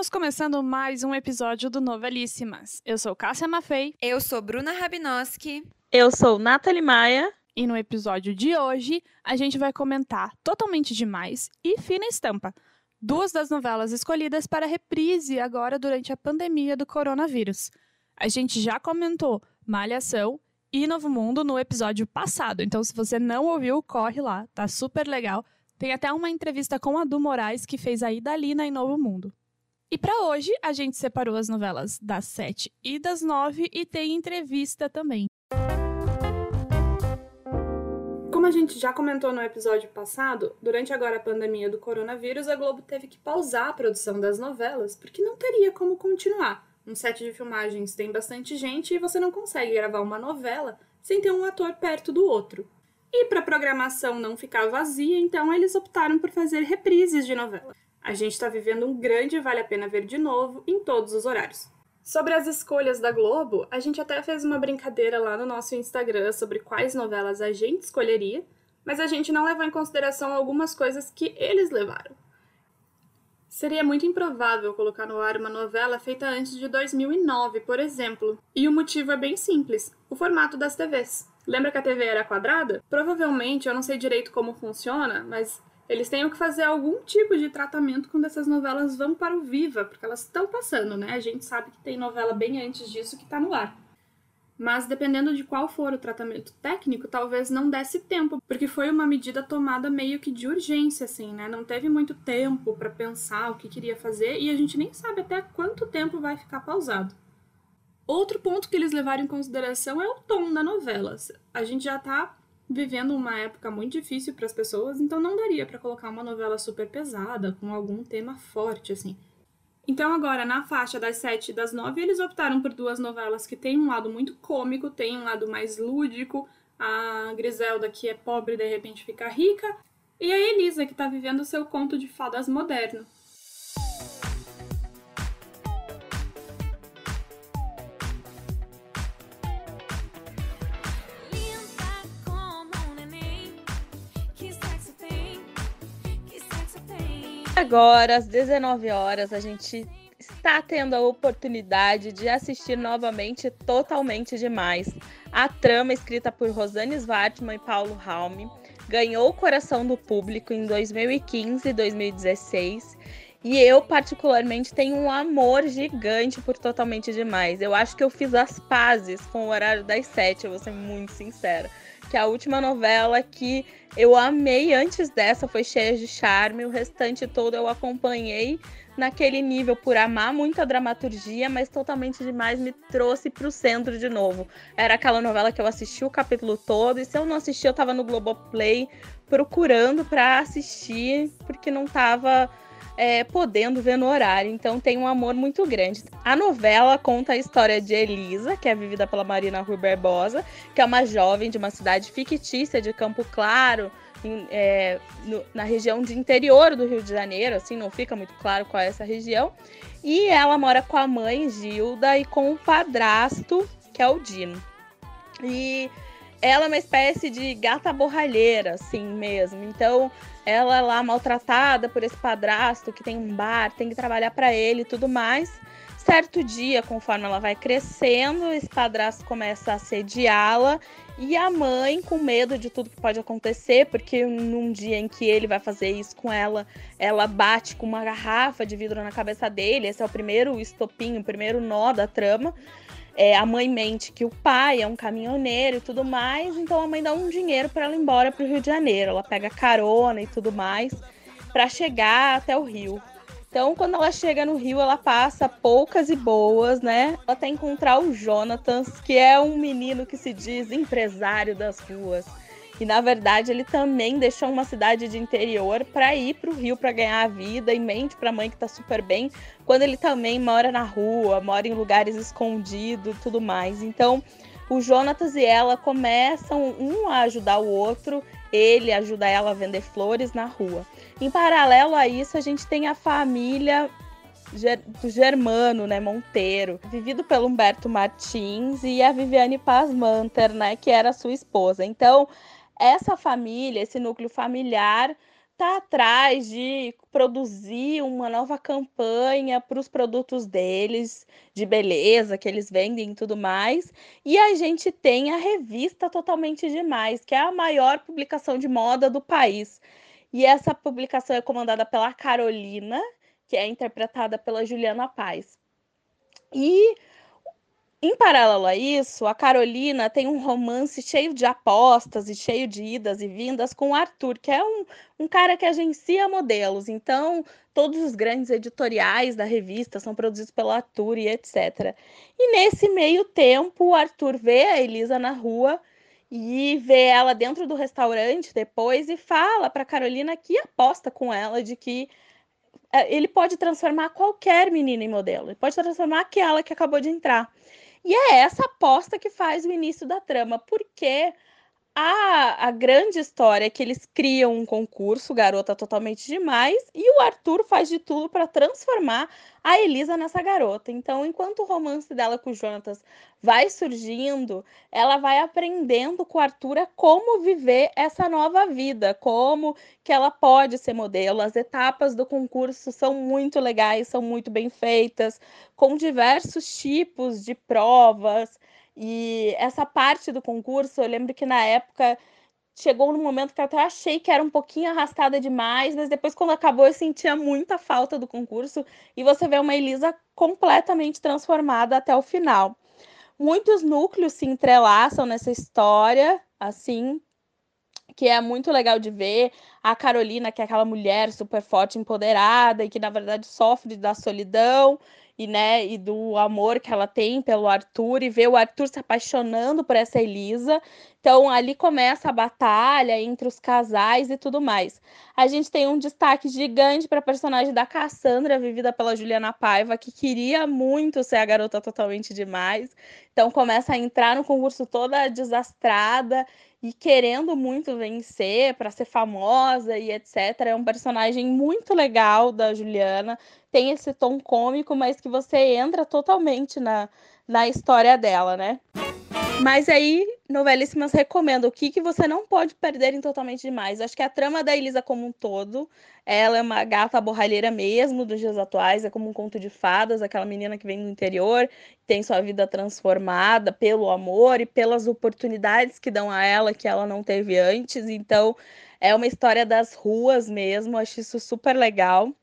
Estamos começando mais um episódio do Novelíssimas. Eu sou Cássia Maffei. Eu sou Bruna Rabinoski. Eu sou Nathalie Maia. E no episódio de hoje, a gente vai comentar Totalmente Demais e Fina Estampa, duas das novelas escolhidas para reprise agora durante a pandemia do coronavírus. A gente já comentou Malhação e Novo Mundo no episódio passado, então se você não ouviu, corre lá, tá super legal. Tem até uma entrevista com a Du Moraes, que fez a Idalina em Novo Mundo. E para hoje, a gente separou as novelas das sete e das nove e tem entrevista também. Como a gente já comentou no episódio passado, durante agora a pandemia do coronavírus, a Globo teve que pausar a produção das novelas porque não teria como continuar. Um set de filmagens tem bastante gente e você não consegue gravar uma novela sem ter um ator perto do outro. E para a programação não ficar vazia, então eles optaram por fazer reprises de novela. A gente está vivendo um grande Vale a Pena Ver de novo em todos os horários. Sobre as escolhas da Globo, a gente até fez uma brincadeira lá no nosso Instagram sobre quais novelas a gente escolheria, mas a gente não levou em consideração algumas coisas que eles levaram. Seria muito improvável colocar no ar uma novela feita antes de 2009, por exemplo. E o motivo é bem simples: o formato das TVs. Lembra que a TV era quadrada? Provavelmente, eu não sei direito como funciona, mas eles têm que fazer algum tipo de tratamento quando essas novelas vão para o Viva, porque elas estão passando, né? A gente sabe que tem novela bem antes disso que está no ar. Mas dependendo de qual for o tratamento técnico, talvez não desse tempo, porque foi uma medida tomada meio que de urgência, assim, né? Não teve muito tempo para pensar o que queria fazer e a gente nem sabe até quanto tempo vai ficar pausado. Outro ponto que eles levaram em consideração é o tom da novela. A gente já está vivendo uma época muito difícil para as pessoas, então não daria para colocar uma novela super pesada, com algum tema forte, assim. Então, agora, na faixa das sete e das nove, eles optaram por duas novelas que têm um lado muito cômico, tem um lado mais lúdico. A Griselda, que é pobre, de repente fica rica. E a Elisa, que está vivendo o seu conto de fadas moderno. Agora, às 19 horas, a gente está tendo a oportunidade de assistir novamente Totalmente Demais. A trama, escrita por Rosane Svartman e Paulo Raume, ganhou o coração do público em 2015 e 2016. E eu, particularmente, tenho um amor gigante por Totalmente Demais. Eu acho que eu fiz as pazes com o horário das sete, eu vou ser muito sincera que a última novela que eu amei antes dessa foi cheia de charme, o restante todo eu acompanhei naquele nível por amar muito a dramaturgia, mas totalmente demais me trouxe para o centro de novo. Era aquela novela que eu assisti o capítulo todo e se eu não assisti eu estava no Globoplay procurando para assistir porque não estava é, podendo ver no horário. Então tem um amor muito grande. A novela conta a história de Elisa, que é vivida pela Marina Rui Barbosa, que é uma jovem de uma cidade fictícia de Campo Claro, em, é, no, na região de interior do Rio de Janeiro, assim, não fica muito claro qual é essa região. E ela mora com a mãe, Gilda, e com o padrasto, que é o Dino. E ela é uma espécie de gata borralheira, assim mesmo. Então, ela é lá maltratada por esse padrasto que tem um bar, tem que trabalhar para ele e tudo mais. Certo dia, conforme ela vai crescendo, esse padrasto começa a assediá-la e a mãe, com medo de tudo que pode acontecer, porque num dia em que ele vai fazer isso com ela, ela bate com uma garrafa de vidro na cabeça dele. Esse é o primeiro estopinho, o primeiro nó da trama. É, a mãe mente que o pai é um caminhoneiro e tudo mais, então a mãe dá um dinheiro para ela ir embora para o Rio de Janeiro. Ela pega carona e tudo mais para chegar até o Rio. Então, quando ela chega no Rio, ela passa poucas e boas, né? Até encontrar o Jonathan, que é um menino que se diz empresário das ruas. E na verdade ele também deixou uma cidade de interior para ir para o Rio para ganhar a vida e mente para a mãe que está super bem, quando ele também mora na rua, mora em lugares escondidos, tudo mais. Então, o Jonatas e ela começam um a ajudar o outro, ele ajuda ela a vender flores na rua. Em paralelo a isso, a gente tem a família do Germano, né, Monteiro, vivido pelo Humberto Martins e a Viviane Paz-Manter, né, que era sua esposa. Então, essa família, esse núcleo familiar, tá atrás de produzir uma nova campanha para os produtos deles, de beleza, que eles vendem e tudo mais. E a gente tem a revista Totalmente Demais, que é a maior publicação de moda do país. E essa publicação é comandada pela Carolina, que é interpretada pela Juliana Paz. E em paralelo a isso, a Carolina tem um romance cheio de apostas e cheio de idas e vindas com o Arthur, que é um, um cara que agencia modelos. Então, todos os grandes editoriais da revista são produzidos pelo Arthur e etc. E nesse meio tempo, o Arthur vê a Elisa na rua e vê ela dentro do restaurante depois e fala para Carolina que aposta com ela de que é, ele pode transformar qualquer menina em modelo. Ele pode transformar aquela que acabou de entrar. E é essa aposta que faz o início da trama, porque a, a grande história é que eles criam um concurso, Garota Totalmente Demais, e o Arthur faz de tudo para transformar a Elisa nessa garota. Então, enquanto o romance dela com o Jonatas vai surgindo, ela vai aprendendo com o Arthur como viver essa nova vida, como que ela pode ser modelo. As etapas do concurso são muito legais, são muito bem feitas, com diversos tipos de provas. E essa parte do concurso, eu lembro que na época chegou no momento que eu até achei que era um pouquinho arrastada demais, mas depois, quando acabou, eu sentia muita falta do concurso. E você vê uma Elisa completamente transformada até o final. Muitos núcleos se entrelaçam nessa história, assim, que é muito legal de ver. A Carolina, que é aquela mulher super forte, empoderada e que na verdade sofre da solidão e, né, e do amor que ela tem pelo Arthur e ver o Arthur se apaixonando por essa Elisa. Então ali começa a batalha entre os casais e tudo mais. A gente tem um destaque gigante para a personagem da Cassandra, vivida pela Juliana Paiva, que queria muito ser a garota totalmente demais. Então começa a entrar no concurso toda desastrada e querendo muito vencer para ser famosa e etc. É um personagem muito legal da Juliana tem esse tom cômico, mas que você entra totalmente na, na história dela, né? Mas aí, novelíssimas recomendo o que, que você não pode perder em Totalmente Demais. Acho que a trama da Elisa como um todo, ela é uma gata borralheira mesmo dos dias atuais, é como um conto de fadas, aquela menina que vem do interior, tem sua vida transformada pelo amor e pelas oportunidades que dão a ela que ela não teve antes. Então, é uma história das ruas mesmo, acho isso super legal.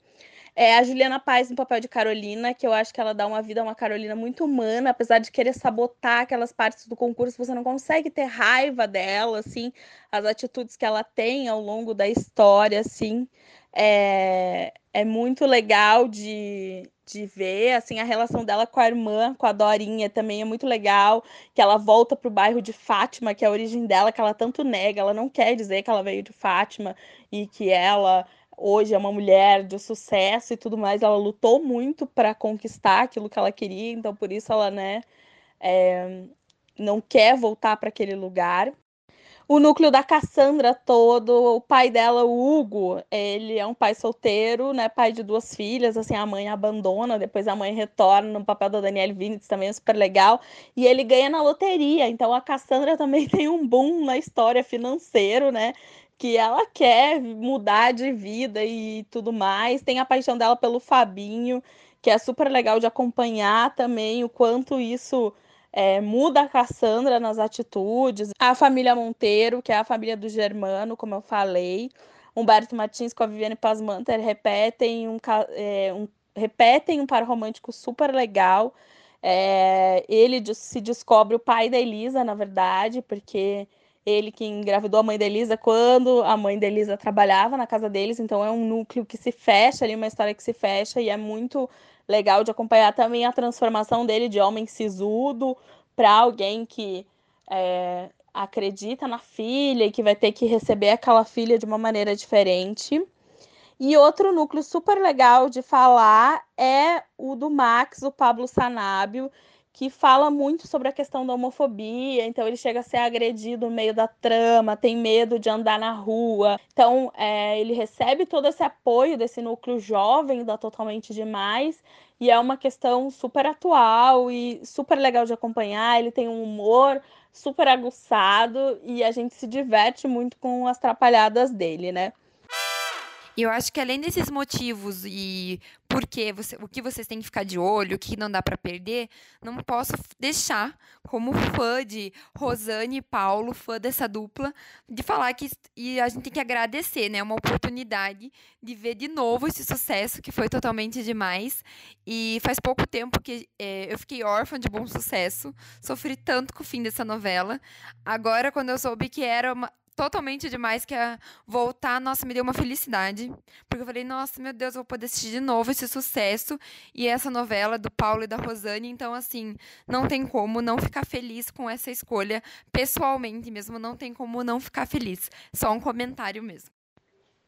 É a Juliana Paz no papel de Carolina, que eu acho que ela dá uma vida a uma Carolina muito humana, apesar de querer sabotar aquelas partes do concurso, você não consegue ter raiva dela, assim, as atitudes que ela tem ao longo da história, assim, é, é muito legal de, de ver, assim, a relação dela com a irmã, com a Dorinha, também é muito legal, que ela volta para o bairro de Fátima, que é a origem dela, que ela tanto nega, ela não quer dizer que ela veio de Fátima e que ela hoje é uma mulher de sucesso e tudo mais, ela lutou muito para conquistar aquilo que ela queria, então por isso ela, né, é, não quer voltar para aquele lugar. O núcleo da Cassandra todo, o pai dela, o Hugo, ele é um pai solteiro, né, pai de duas filhas, assim, a mãe abandona, depois a mãe retorna no papel da Danielle Vinitz, também é super legal, e ele ganha na loteria, então a Cassandra também tem um boom na história financeiro, né, que ela quer mudar de vida e tudo mais. Tem a paixão dela pelo Fabinho, que é super legal de acompanhar também o quanto isso é, muda a Cassandra nas atitudes. A família Monteiro, que é a família do Germano, como eu falei. Humberto Martins com a Viviane Pasmanter repetem um, é, um, repetem um par romântico super legal. É, ele se descobre o pai da Elisa, na verdade, porque ele que engravidou a mãe da Elisa quando a mãe da Elisa trabalhava na casa deles, então é um núcleo que se fecha ali, uma história que se fecha e é muito legal de acompanhar também a transformação dele de homem sisudo para alguém que é, acredita na filha e que vai ter que receber aquela filha de uma maneira diferente. E outro núcleo super legal de falar é o do Max, o Pablo Sanábio, que fala muito sobre a questão da homofobia, então ele chega a ser agredido no meio da trama, tem medo de andar na rua. Então é, ele recebe todo esse apoio desse núcleo jovem da Totalmente Demais, e é uma questão super atual e super legal de acompanhar. Ele tem um humor super aguçado e a gente se diverte muito com as trapalhadas dele, né? E eu acho que além desses motivos e por que você, o que vocês têm que ficar de olho, o que não dá para perder, não posso deixar, como fã de Rosane e Paulo, fã dessa dupla, de falar que e a gente tem que agradecer, né? Uma oportunidade de ver de novo esse sucesso que foi totalmente demais. E faz pouco tempo que é, eu fiquei órfã de bom sucesso, sofri tanto com o fim dessa novela. Agora, quando eu soube que era uma, totalmente demais, que é voltar, nossa, me deu uma felicidade. Porque eu falei, nossa, meu Deus, eu vou poder assistir de novo esse sucesso e essa novela do Paulo e da Rosane. Então, assim, não tem como não ficar feliz com essa escolha, pessoalmente mesmo, não tem como não ficar feliz. Só um comentário mesmo.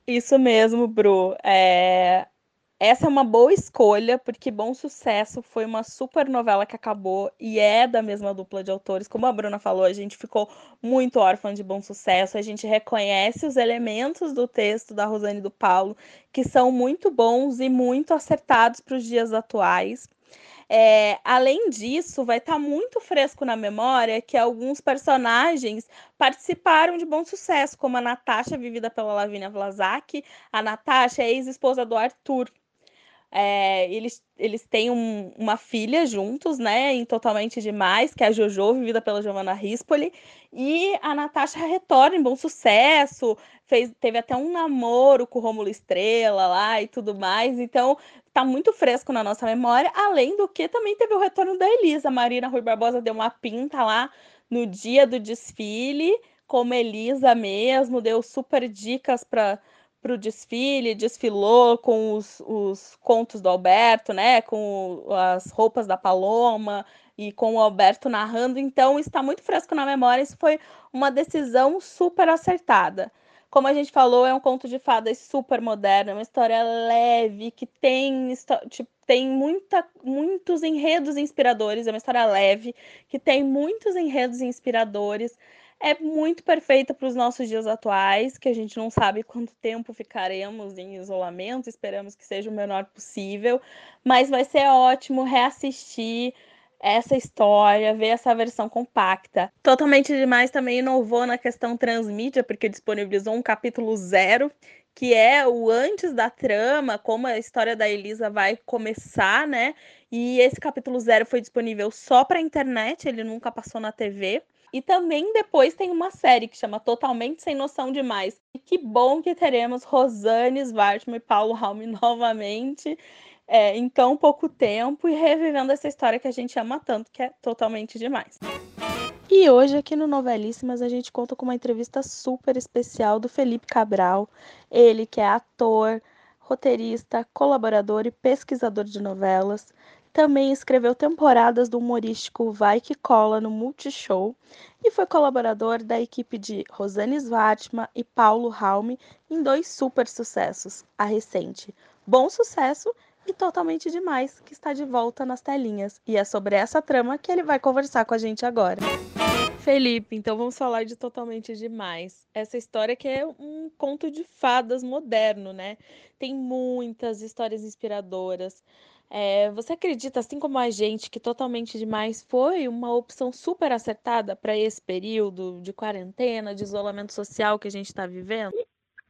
Isso mesmo, Bru. É... Essa é uma boa escolha, porque Bom Sucesso foi uma super novela que acabou e é da mesma dupla de autores. Como a Bruna falou, a gente ficou muito órfã de Bom Sucesso. A gente reconhece os elementos do texto da Rosane do Paulo, que são muito bons e muito acertados para os dias atuais. É, além disso, vai estar tá muito fresco na memória que alguns personagens participaram de bom sucesso, como a Natasha, vivida pela Lavínia Vlasak. A Natasha é ex-esposa do Arthur, é, eles, eles têm um, uma filha juntos, né? Em Totalmente Demais, que é a Jojo, vivida pela Giovanna Rispoli. E a Natasha retorna em bom sucesso. Fez, teve até um namoro com o Rômulo Estrela lá e tudo mais. Então, tá muito fresco na nossa memória. Além do que também teve o retorno da Elisa. Marina Rui Barbosa deu uma pinta lá no dia do desfile, como Elisa mesmo, deu super dicas para para o desfile, desfilou com os, os contos do Alberto, né? Com as roupas da Paloma e com o Alberto narrando. Então, está muito fresco na memória. Isso foi uma decisão super acertada. Como a gente falou, é um conto de fadas super moderno, é uma história leve, que tem, tipo, tem muita, muitos enredos inspiradores, é uma história leve, que tem muitos enredos inspiradores é muito perfeita para os nossos dias atuais, que a gente não sabe quanto tempo ficaremos em isolamento, esperamos que seja o menor possível, mas vai ser ótimo reassistir essa história, ver essa versão compacta. Totalmente demais também inovou na questão transmídia, porque disponibilizou um capítulo zero, que é o antes da trama, como a história da Elisa vai começar, né? E esse capítulo zero foi disponível só para internet, ele nunca passou na TV. E também depois tem uma série que chama Totalmente Sem Noção Demais. E que bom que teremos Rosane Svartman e Paulo Raume novamente é, em tão pouco tempo e revivendo essa história que a gente ama tanto, que é totalmente demais. E hoje, aqui no Novelíssimas, a gente conta com uma entrevista super especial do Felipe Cabral. Ele que é ator, roteirista, colaborador e pesquisador de novelas. Também escreveu temporadas do humorístico Vai Que Cola no Multishow e foi colaborador da equipe de Rosane Svartman e Paulo Raume em dois super sucessos, a recente Bom Sucesso e Totalmente Demais, que está de volta nas telinhas. E é sobre essa trama que ele vai conversar com a gente agora. Felipe, então vamos falar de Totalmente Demais. Essa história que é um conto de fadas moderno, né? Tem muitas histórias inspiradoras. É, você acredita, assim como a gente, que totalmente demais foi uma opção super acertada para esse período de quarentena, de isolamento social que a gente está vivendo?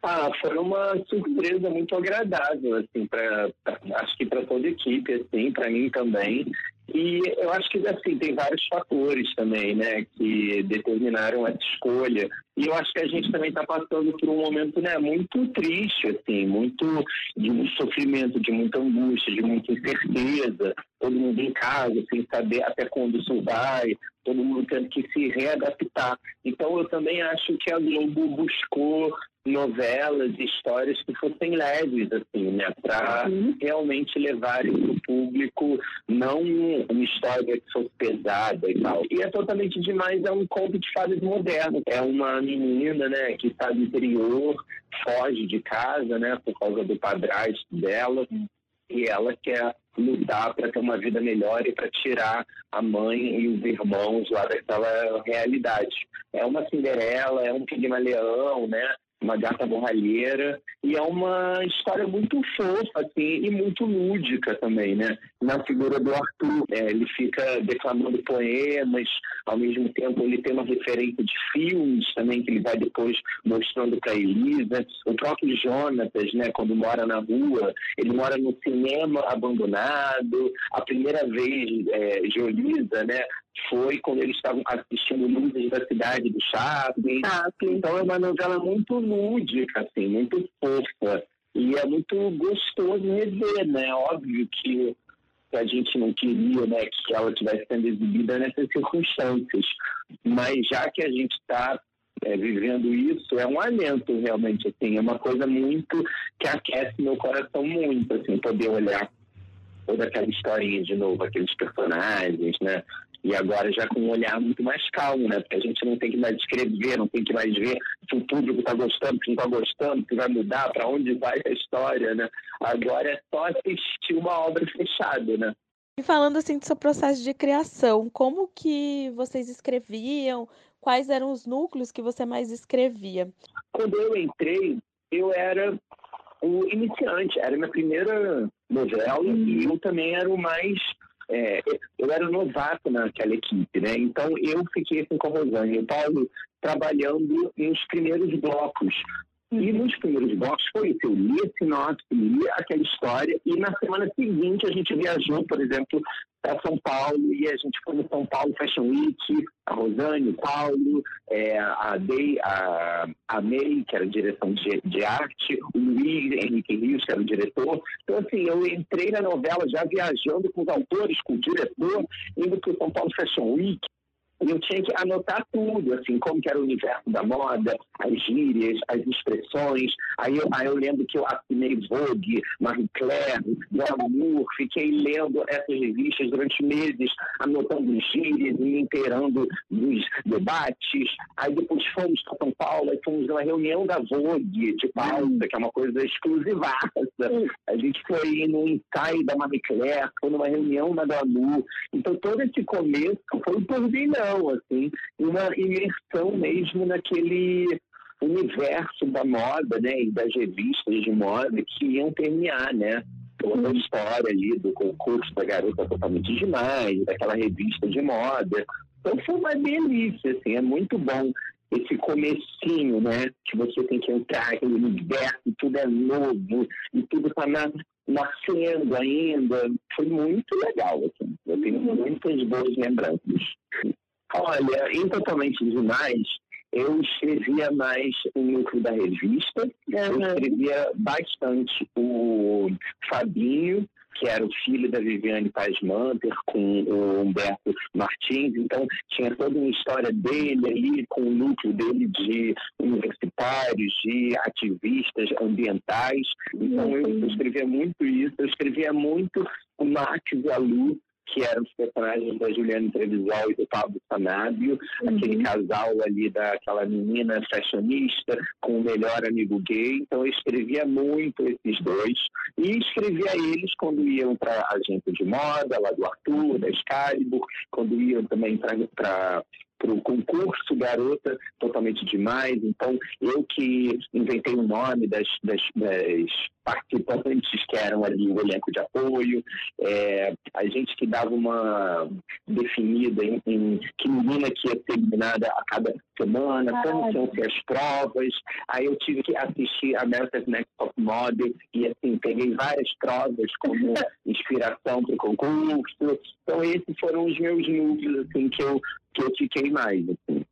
Ah, foi uma surpresa muito agradável, assim, para acho que para toda a equipe, assim, para mim também. E eu acho que assim tem vários fatores também, né, que determinaram essa escolha. E eu acho que a gente também está passando por um momento, né, muito triste, assim, muito de muito sofrimento, de muita angústia, de muita incerteza. Todo mundo em casa, sem saber até quando isso vai, todo mundo tendo que se readaptar. Então eu também acho que a Globo buscou novelas e histórias que fossem leves, assim, né? Para uhum. realmente levarem para o público não uma história que fosse pesada e tal. E é totalmente demais, é um conto de fadas moderno. É uma menina, né, que está no interior, foge de casa, né, por causa do padrasto dela. E ela quer lutar para ter uma vida melhor e para tirar a mãe e os irmãos lá daquela realidade. É uma Cinderela, é um Pigmaleão, né? Uma gata borralheira, e é uma história muito fofa, assim, e muito lúdica também, né? Na figura do Arthur, é, ele fica declamando poemas, ao mesmo tempo ele tem uma referência de filmes também, que ele vai depois mostrando para Elisa. O próprio Jonatas, né, quando mora na rua, ele mora no cinema abandonado. A primeira vez é, né, foi quando eles estavam assistindo Luzes da Cidade do Chaplin. Ah, então é uma novela muito lúdica, assim, muito fofa. E é muito gostoso rever, né? Óbvio que a gente não queria né, que ela estivesse sendo exibida nessas circunstâncias. Mas já que a gente está é, vivendo isso, é um alento realmente, assim, é uma coisa muito que aquece meu coração muito, assim, poder olhar toda aquela historinha de novo, aqueles personagens, né? E agora já com um olhar muito mais calmo, né? Porque a gente não tem que mais escrever, não tem que mais ver se o público está gostando, se não está gostando, se vai mudar, para onde vai a história, né? Agora é só assistir uma obra fechada, né? E falando assim do seu processo de criação, como que vocês escreviam? Quais eram os núcleos que você mais escrevia? Quando eu entrei, eu era o iniciante, era a minha primeira novela hum. e eu também era o mais é, eu era novato naquela equipe, né? Então eu fiquei assim com a Rosane o Paulo trabalhando nos primeiros blocos. E nos primeiros blocos foi isso, eu li a sinopse, li aquela história e na semana seguinte a gente viajou, por exemplo, para São Paulo e a gente foi no São Paulo Fashion Week, a Rosane, o Paulo, é, a, Dei, a, a May, que era direção de, de arte, o Luiz Henrique Rios, que era o diretor. Então, assim, eu entrei na novela já viajando com os autores, com o diretor, indo para o São Paulo Fashion Week eu tinha que anotar tudo, assim, como que era o universo da moda, as gírias, as expressões. Aí eu, aí eu lembro que eu assinei Vogue, Marie Claire, Glamour, fiquei lendo essas revistas durante meses, anotando gírias e me inteirando dos debates. Aí depois fomos para São Paulo e fomos numa reunião da Vogue de pauta, que é uma coisa exclusivaça. A gente foi num ensaio da Marie Claire, foi numa reunião na Glamour. Então todo esse começo foi um turbilhão assim, uma imersão mesmo naquele universo da moda, né, e das revistas de moda que iam terminar, né, toda a história ali do concurso da garota totalmente demais, daquela revista de moda. Então foi uma delícia, assim, é muito bom esse comecinho, né, que você tem que entrar aquele universo, tudo é novo e tudo está na, nascendo ainda. Foi muito legal, assim. Eu tenho muitas boas lembranças. Olha, em Totalmente Demais, eu escrevia mais o núcleo da revista, eu escrevia bastante o Fabinho, que era o filho da Viviane Paz Manter, com o Humberto Martins, então tinha toda uma história dele ali, com o núcleo dele de universitários, de ativistas ambientais, então eu, eu escrevia muito isso, eu escrevia muito o Max e a Lu, que eram os personagens da Juliana Trevisol e do Pablo Sanabio, uhum. aquele casal ali daquela menina fashionista com o melhor amigo gay. Então eu escrevia muito esses dois e escrevia eles quando iam para a agência de moda, lá do Arthur, da Excalibur, quando iam também para para o concurso Garota Totalmente Demais. Então, eu que inventei o nome das, das, das participantes que eram ali o elenco de apoio, é, a gente que dava uma definida em, em, que menina que ia ser eliminada a cada semana, ah, como iam ser as provas. Aí eu tive que assistir America's Next Top Model e assim, peguei várias provas como inspiração para o concurso. Então esses foram os meus núcleos assim, que eu que eu fiquei mais. Assim.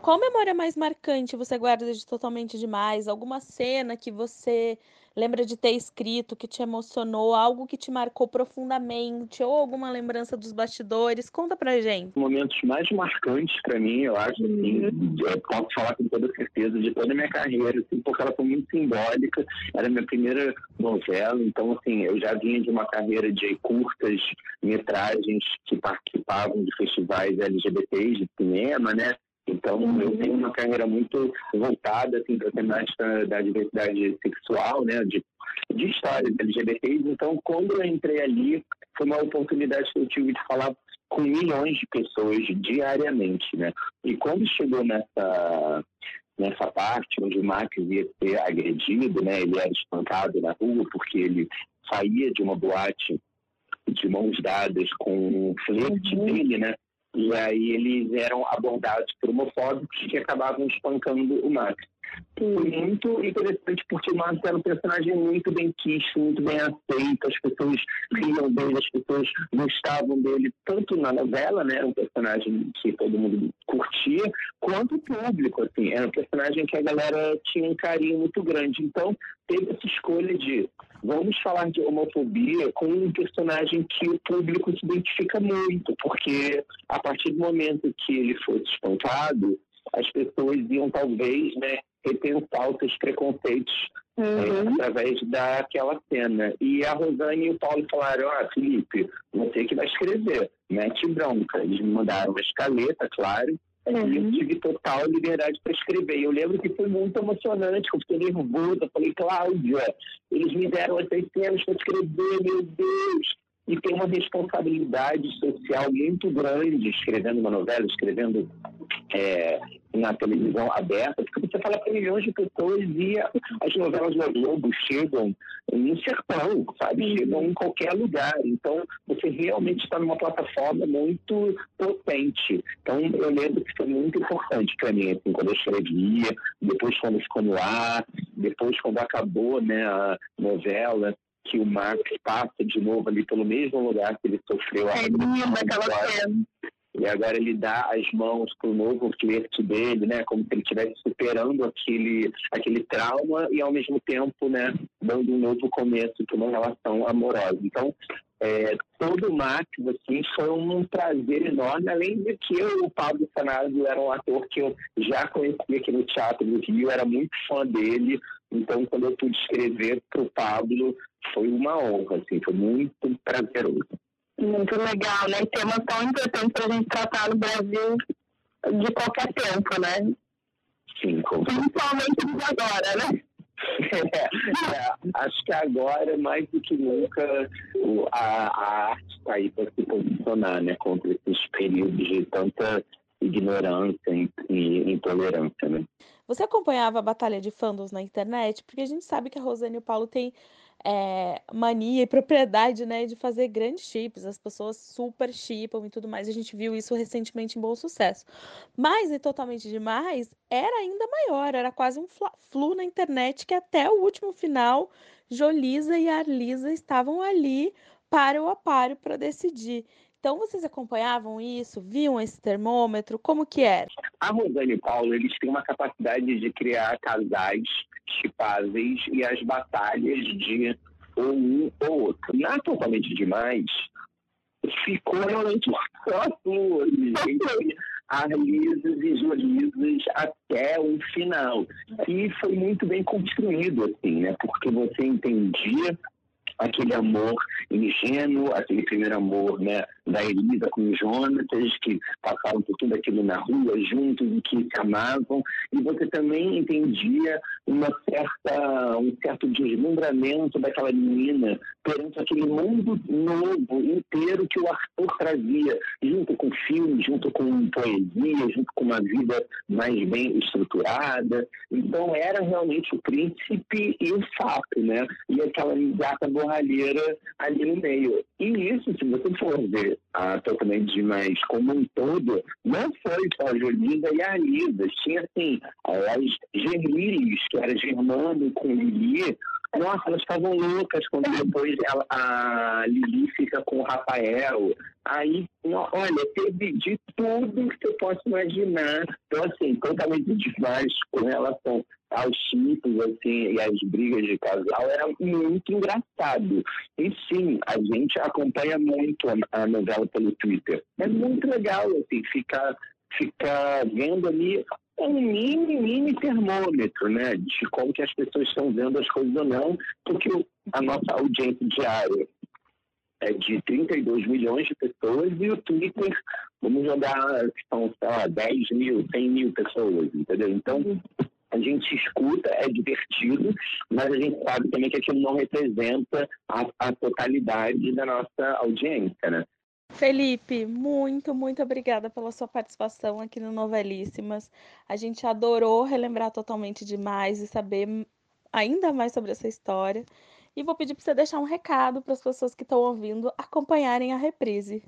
Qual memória mais marcante você guarda de totalmente demais? Alguma cena que você lembra de ter escrito que te emocionou, algo que te marcou profundamente, ou alguma lembrança dos bastidores? Conta pra gente. Momentos mais marcantes para mim, eu acho, assim, uhum. eu posso falar com toda certeza de toda a minha carreira, assim, porque ela foi muito simbólica. Era a minha primeira novela, então, assim, eu já vinha de uma carreira de curtas metragens que participavam de festivais LGBTs de cinema, né? Então, uhum. eu tenho uma carreira muito voltada assim, para a temática da diversidade sexual, né, de, de histórias LGBTs. Então, quando eu entrei ali, foi uma oportunidade que eu tive de falar com milhões de pessoas diariamente, né? E quando chegou nessa nessa parte onde o Max ia ser agredido, né? Ele era espancado na rua porque ele saía de uma boate de mãos dadas com o flerte uhum. dele, né? E aí eles eram abordados por homofóbicos que acabavam espancando o Max. Muito interessante porque o Max era um personagem muito bem quisto, muito bem aceito, as pessoas riam dele, as pessoas gostavam dele, tanto na novela, né, era um personagem que todo mundo curtia, quanto o público, assim, era um personagem que a galera tinha um carinho muito grande. Então, teve essa escolha de vamos falar de homofobia com um personagem que o público se identifica muito, porque a partir do momento que ele fosse espancado, as pessoas iam talvez né, repensar os seus preconceitos é, uhum. é, através daquela cena. E a Rosane e o Paulo falaram, ah, Felipe, você que vai escrever, mete bronca. Eles me mandaram uma escaleta, claro, Uhum. E eu tive total liberdade para escrever. Eu lembro que foi muito emocionante, eu fiquei nervosa. Falei, Cláudia, eles me deram essas cenas para escrever, meu Deus. E tem uma responsabilidade social muito grande escrevendo uma novela, escrevendo é, na televisão aberta, porque você fala para milhões de pessoas e as novelas da Globo chegam no sertão, sabe? Chegam em qualquer lugar. Então, você realmente está numa plataforma muito potente. Então, eu lembro que foi muito importante para mim, assim, quando eu escrevia, depois quando ficou no ar, depois quando acabou né, a novela, que o Max passa de novo ali pelo mesmo lugar que ele sofreu. É linda aquela cena. E agora ele dá as mãos para o novo flerte dele, né? Como se ele estivesse superando aquele, aquele trauma e, ao mesmo tempo, né? Dando um novo começo para uma relação amorosa. Então, é, todo o Max, assim, foi um prazer enorme, além de que eu, o Pablo Sanado era um ator que eu já conhecia aqui no Teatro do Rio, era muito fã dele, então quando eu pude escrever para o Pablo, foi uma honra, assim, foi muito prazeroso. Muito legal, né? Temas tão importantes para a gente tratar no Brasil de qualquer tempo, né? Sim, com Principalmente de agora, né? É, é, acho que agora, mais do que nunca, a, a arte está aí para se posicionar né, contra esses períodos de tanta ignorância e intolerância. Né? Você acompanhava a batalha de fandoms na internet? Porque a gente sabe que a Rosane e o Paulo têm é, mania e propriedade, né, de fazer grandes chips, as pessoas super chipam e tudo mais. A gente viu isso recentemente em Bom Sucesso. Mas e totalmente demais era ainda maior, era quase um flu na internet que até o último final Jolisa e Arlisa estavam ali para o aparo para decidir. Então, vocês acompanhavam isso? Viam esse termômetro? Como que era? A Rosane e Paulo, eles têm uma capacidade de criar casais chipáveis e as batalhas de um ou outro. Na Totalmente Demais, ficou realmente só flores, arlisas e jolisas até o final. E foi muito bem construído, assim, né? Porque você entendia aquele amor ingênuo, aquele primeiro amor né, da Elisa com o Jonatas, que passaram por tudo aquilo na rua juntos e que se amavam, e você também entendia uma certa, um certo deslumbramento daquela menina perante aquele mundo novo inteiro que o Arthur trazia, junto com filme, junto com poesia, junto com uma vida mais bem estruturada. Então era realmente o príncipe e o sapo, né? E aquela gata borralheira ali no meio. E isso, se você for ver a Totalmente Demais como um todo, não foi só a Jolinda e a Alisa. Tinha, assim, as Gerlilis, que era Germano com Lili, nossa, elas estavam loucas quando depois ela, a Lili fica com o Rafael. Aí, olha, teve de tudo que você possa imaginar. Então, assim, totalmente demais com relação aos tipos, assim, e as brigas de casal, era muito engraçado. E sim, a gente acompanha muito a, novela pelo Twitter. É muito legal, assim, ficar ficar vendo ali um mini, mini termômetro, né, de como que as pessoas estão vendo as coisas ou não, porque a nossa audiência diária é de 32 milhões de pessoas e o Twitter, vamos jogar, são, sei lá, 10 mil, 100 mil pessoas, entendeu? Então, a gente escuta, é divertido, mas a gente sabe também que aquilo não representa a, a totalidade da nossa audiência, né? Felipe, muito, muito obrigada pela sua participação aqui no Novelíssimas. A gente adorou relembrar totalmente demais e saber ainda mais sobre essa história. E vou pedir para você deixar um recado para as pessoas que estão ouvindo acompanharem a reprise.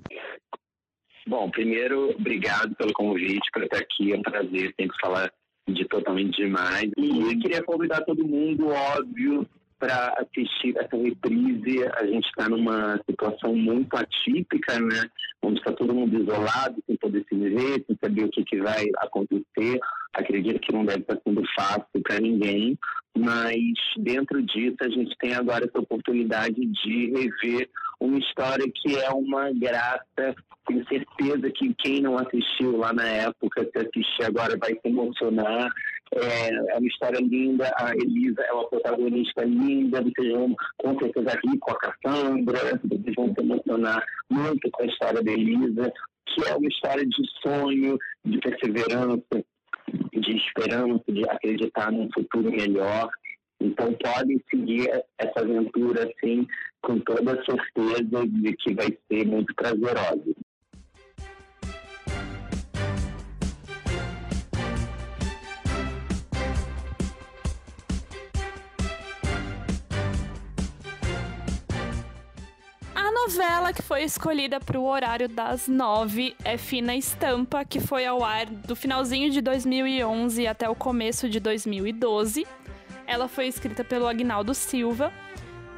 Bom, primeiro, obrigado pelo convite para estar aqui. É um prazer sempre falar de totalmente demais. E eu queria convidar todo mundo, óbvio, para assistir essa reprise. A gente está numa situação muito atípica, né? Onde está todo mundo isolado, sem poder se ver, sem saber o que, que vai acontecer. Acredito que não deve estar sendo fácil para ninguém, mas dentro disso a gente tem agora essa oportunidade de rever uma história que é uma graça. Tenho certeza que quem não assistiu lá na época, se assistir agora, vai se emocionar. É, é uma história linda. A Elisa é uma protagonista linda. Vocês vão com certeza rir com a Cassandra. Vocês vão se emocionar muito com a história da Elisa, que é uma história de sonho, de perseverança, de esperança, de acreditar num futuro melhor. Então podem seguir essa aventura assim com toda a certeza de que vai ser muito prazerosa. Novela que foi escolhida para o horário das nove é Fina Estampa, que foi ao ar do finalzinho de 2011 até o começo de 2012. Ela foi escrita pelo Agnaldo Silva.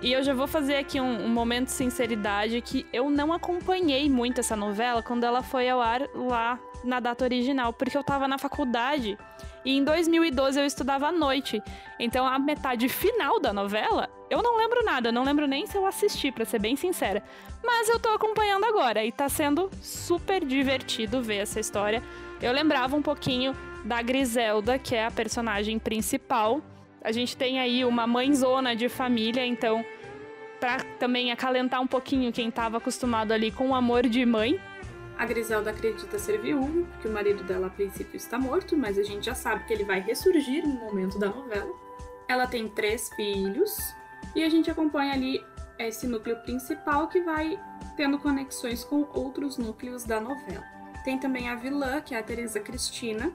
E eu já vou fazer aqui um, um, momento de sinceridade que eu não acompanhei muito essa novela quando ela foi ao ar lá na data original, porque eu tava na faculdade e em 2012 eu estudava à noite. Então a metade final da novela, eu não lembro nada, não lembro nem se eu assisti, para ser bem sincera. Mas eu tô acompanhando agora e tá sendo super divertido ver essa história. Eu lembrava um pouquinho da Griselda, que é a personagem principal a gente tem aí uma mãezona de família, então para também acalentar um pouquinho quem estava acostumado ali com o amor de mãe. A Griselda acredita ser viúva, porque o marido dela a princípio está morto, mas a gente já sabe que ele vai ressurgir no momento da novela. Ela tem três filhos e a gente acompanha ali esse núcleo principal que vai tendo conexões com outros núcleos da novela. Tem também a vilã, que é a Teresa Cristina,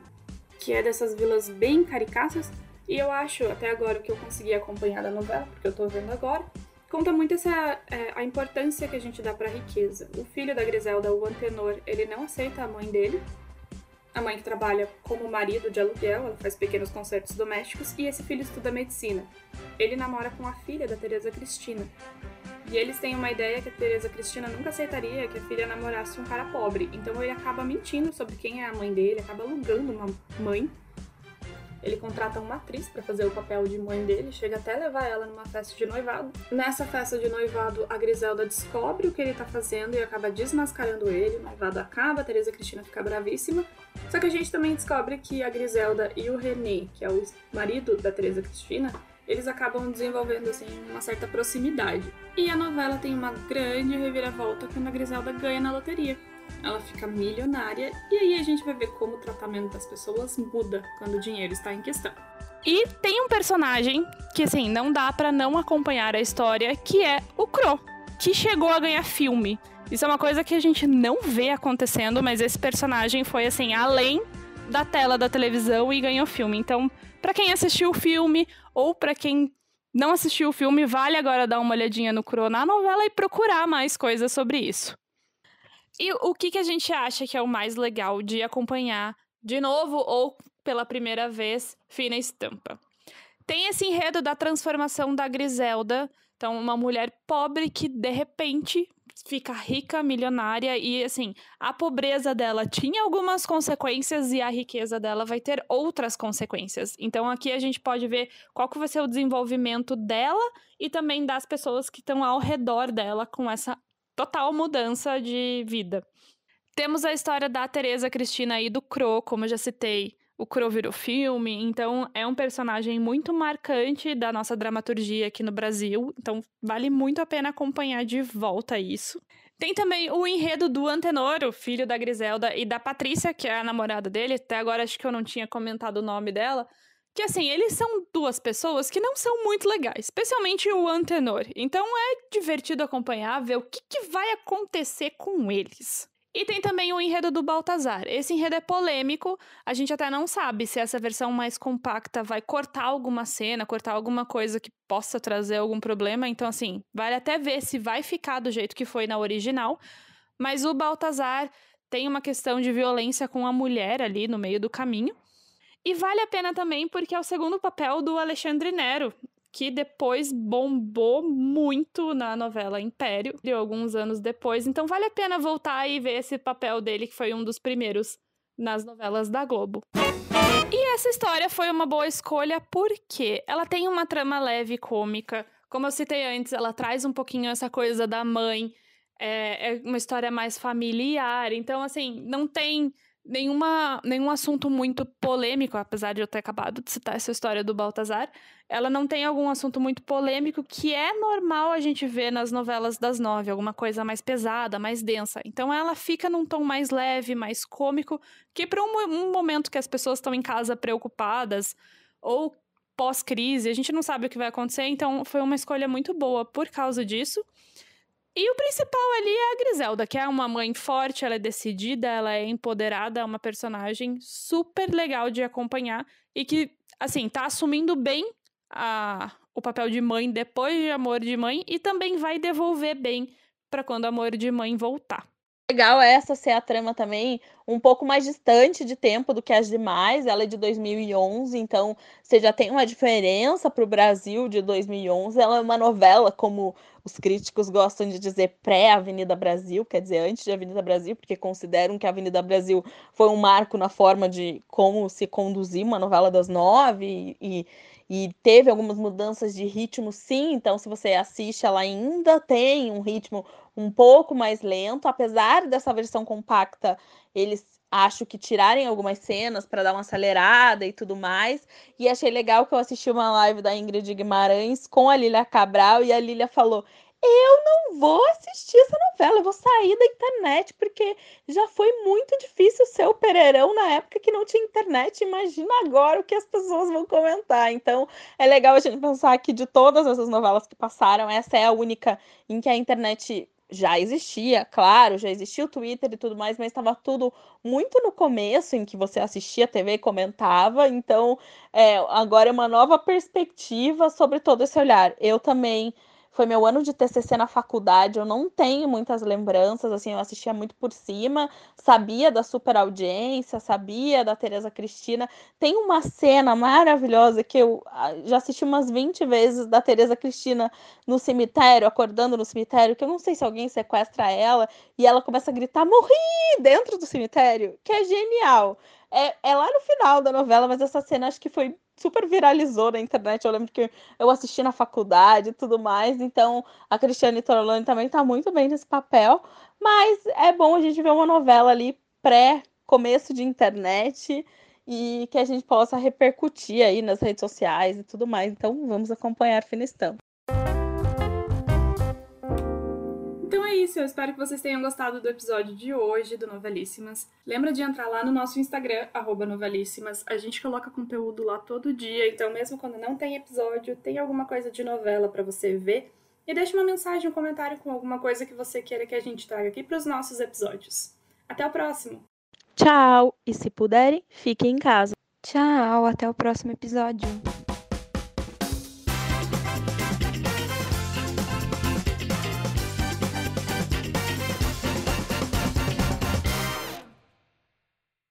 que é dessas vilas bem caricatas, e eu acho, até agora, que eu consegui acompanhar a novela, porque eu tô vendo agora, conta muito essa, é, a importância que a gente dá pra riqueza. O filho da Griselda, o Antenor, ele não aceita a mãe dele, a mãe que trabalha como marido de aluguel, ela faz pequenos concertos domésticos, e esse filho estuda medicina. Ele namora com a filha da Teresa Cristina. E eles têm uma ideia que a Teresa Cristina nunca aceitaria que a filha namorasse um cara pobre. Então ele acaba mentindo sobre quem é a mãe dele, acaba alugando uma mãe ele contrata uma atriz para fazer o papel de mãe dele, chega até levar ela numa festa de noivado. Nessa festa de noivado, a Griselda descobre o que ele tá fazendo e acaba desmascarando ele. O noivado acaba, a Teresa Cristina fica bravíssima. Só que a gente também descobre que a Griselda e o René, que é o marido da Teresa Cristina, eles acabam desenvolvendo assim uma certa proximidade. E a novela tem uma grande reviravolta quando a Griselda ganha na loteria ela fica milionária e aí a gente vai ver como o tratamento das pessoas muda quando o dinheiro está em questão. E tem um personagem que assim, não dá para não acompanhar a história, que é o Crow, que chegou a ganhar filme. Isso é uma coisa que a gente não vê acontecendo, mas esse personagem foi assim, além da tela da televisão e ganhou filme. Então, para quem assistiu o filme ou para quem não assistiu o filme, vale agora dar uma olhadinha no Crow na novela e procurar mais coisas sobre isso. E o que, que a gente acha que é o mais legal de acompanhar de novo ou pela primeira vez Fina Estampa? Tem esse enredo da transformação da Griselda, então uma mulher pobre que de repente fica rica, milionária e assim, a pobreza dela tinha algumas consequências e a riqueza dela vai ter outras consequências. Então aqui a gente pode ver qual que vai ser o desenvolvimento dela e também das pessoas que estão ao redor dela com essa total mudança de vida. Temos a história da Teresa Cristina e do Cro, como eu já citei. O Cro virou filme, então é um personagem muito marcante da nossa dramaturgia aqui no Brasil, então vale muito a pena acompanhar de volta isso. Tem também o enredo do Antenor, o filho da Griselda, e da Patrícia, que é a namorada dele. Até agora acho que eu não tinha comentado o nome dela, que assim, eles são duas pessoas que não são muito legais, especialmente o Antenor. Então é divertido acompanhar, ver o que, que vai acontecer com eles. E tem também o enredo do Baltazar. Esse enredo é polêmico, a gente até não sabe se essa versão mais compacta vai cortar alguma cena, cortar alguma coisa que possa trazer algum problema. Então, assim, vale até ver se vai ficar do jeito que foi na original. Mas o Baltazar tem uma questão de violência com a mulher ali no meio do caminho. E vale a pena também porque é o segundo papel do Alexandre Nero, que depois bombou muito na novela Império, alguns anos depois. Então vale a pena voltar e ver esse papel dele, que foi um dos primeiros nas novelas da Globo. E essa história foi uma boa escolha porque ela tem uma trama leve cômica. Como eu citei antes, ela traz um pouquinho essa coisa da mãe. É, é uma história mais familiar. Então, assim, não tem nenhuma, nenhum assunto muito polêmico, apesar de eu ter acabado de citar essa história do Baltazar. Ela não tem algum assunto muito polêmico que é normal a gente ver nas novelas das nove, alguma coisa mais pesada, mais densa. Então ela fica num tom mais leve, mais cômico, que para um, um momento que as pessoas estão em casa preocupadas ou pós-crise, a gente não sabe o que vai acontecer, então foi uma escolha muito boa por causa disso. E o principal ali é a Griselda, que é uma mãe forte, ela é decidida, ela é empoderada, é uma personagem super legal de acompanhar e que, assim, tá assumindo bem a, o papel de mãe depois de Amor de Mãe e também vai devolver bem para quando Amor de Mãe voltar legal essa ser a trama também um pouco mais distante de tempo do que as demais. Ela é de 2011, então você já tem uma diferença para o Brasil de 2011. Ela é uma novela, como os críticos gostam de dizer, pré-Avenida Brasil, quer dizer, antes de Avenida Brasil, porque consideram que a Avenida Brasil foi um marco na forma de como se conduzir uma novela das nove e, e teve algumas mudanças de ritmo, sim. Então, se você assiste, ela ainda tem um ritmo um pouco mais lento, apesar dessa versão compacta, eles acho que tirarem algumas cenas para dar uma acelerada e tudo mais. E achei legal que eu assisti uma live da Ingrid Guimarães com a Lília Cabral e a Lília falou: eu não vou assistir essa novela, eu vou sair da internet, porque já foi muito difícil ser o Pereirão na época que não tinha internet. Imagina agora o que as pessoas vão comentar. Então, é legal a gente pensar que de todas essas novelas que passaram, essa é a única em que a internet já existia, claro, já existia o Twitter e tudo mais, mas estava tudo muito no começo em que você assistia a TV e comentava. Então, é, agora é uma nova perspectiva sobre todo esse olhar. Eu também foi meu ano de TCC na faculdade, eu não tenho muitas lembranças, assim, eu assistia muito por cima, sabia da super audiência, sabia da Tereza Cristina. Tem uma cena maravilhosa que eu ah, já assisti umas 20 vezes da Tereza Cristina no cemitério, acordando no cemitério, que eu não sei se alguém sequestra ela e ela começa a gritar: "Morri!" dentro do cemitério, que é genial. É, é lá no final da novela, mas essa cena acho que foi super viralizou na internet. Eu lembro que eu assisti na faculdade e tudo mais. Então, a Cristiane Torlani também tá muito bem nesse papel. Mas é bom a gente ver uma novela ali pré-começo de internet e que a gente possa repercutir aí nas redes sociais e tudo mais. Então, vamos acompanhar Finistão. Isso. Eu espero que vocês tenham gostado do episódio de hoje do Novelíssimas. Lembra de entrar lá no nosso Instagram, Novelíssimas. A gente coloca conteúdo lá todo dia, então mesmo quando não tem episódio, tem alguma coisa de novela para você ver. E deixe uma mensagem, um comentário com alguma coisa que você queira que a gente traga aqui para os nossos episódios. Até o próximo! Tchau! E se puderem, fiquem em casa. Tchau, até o próximo episódio.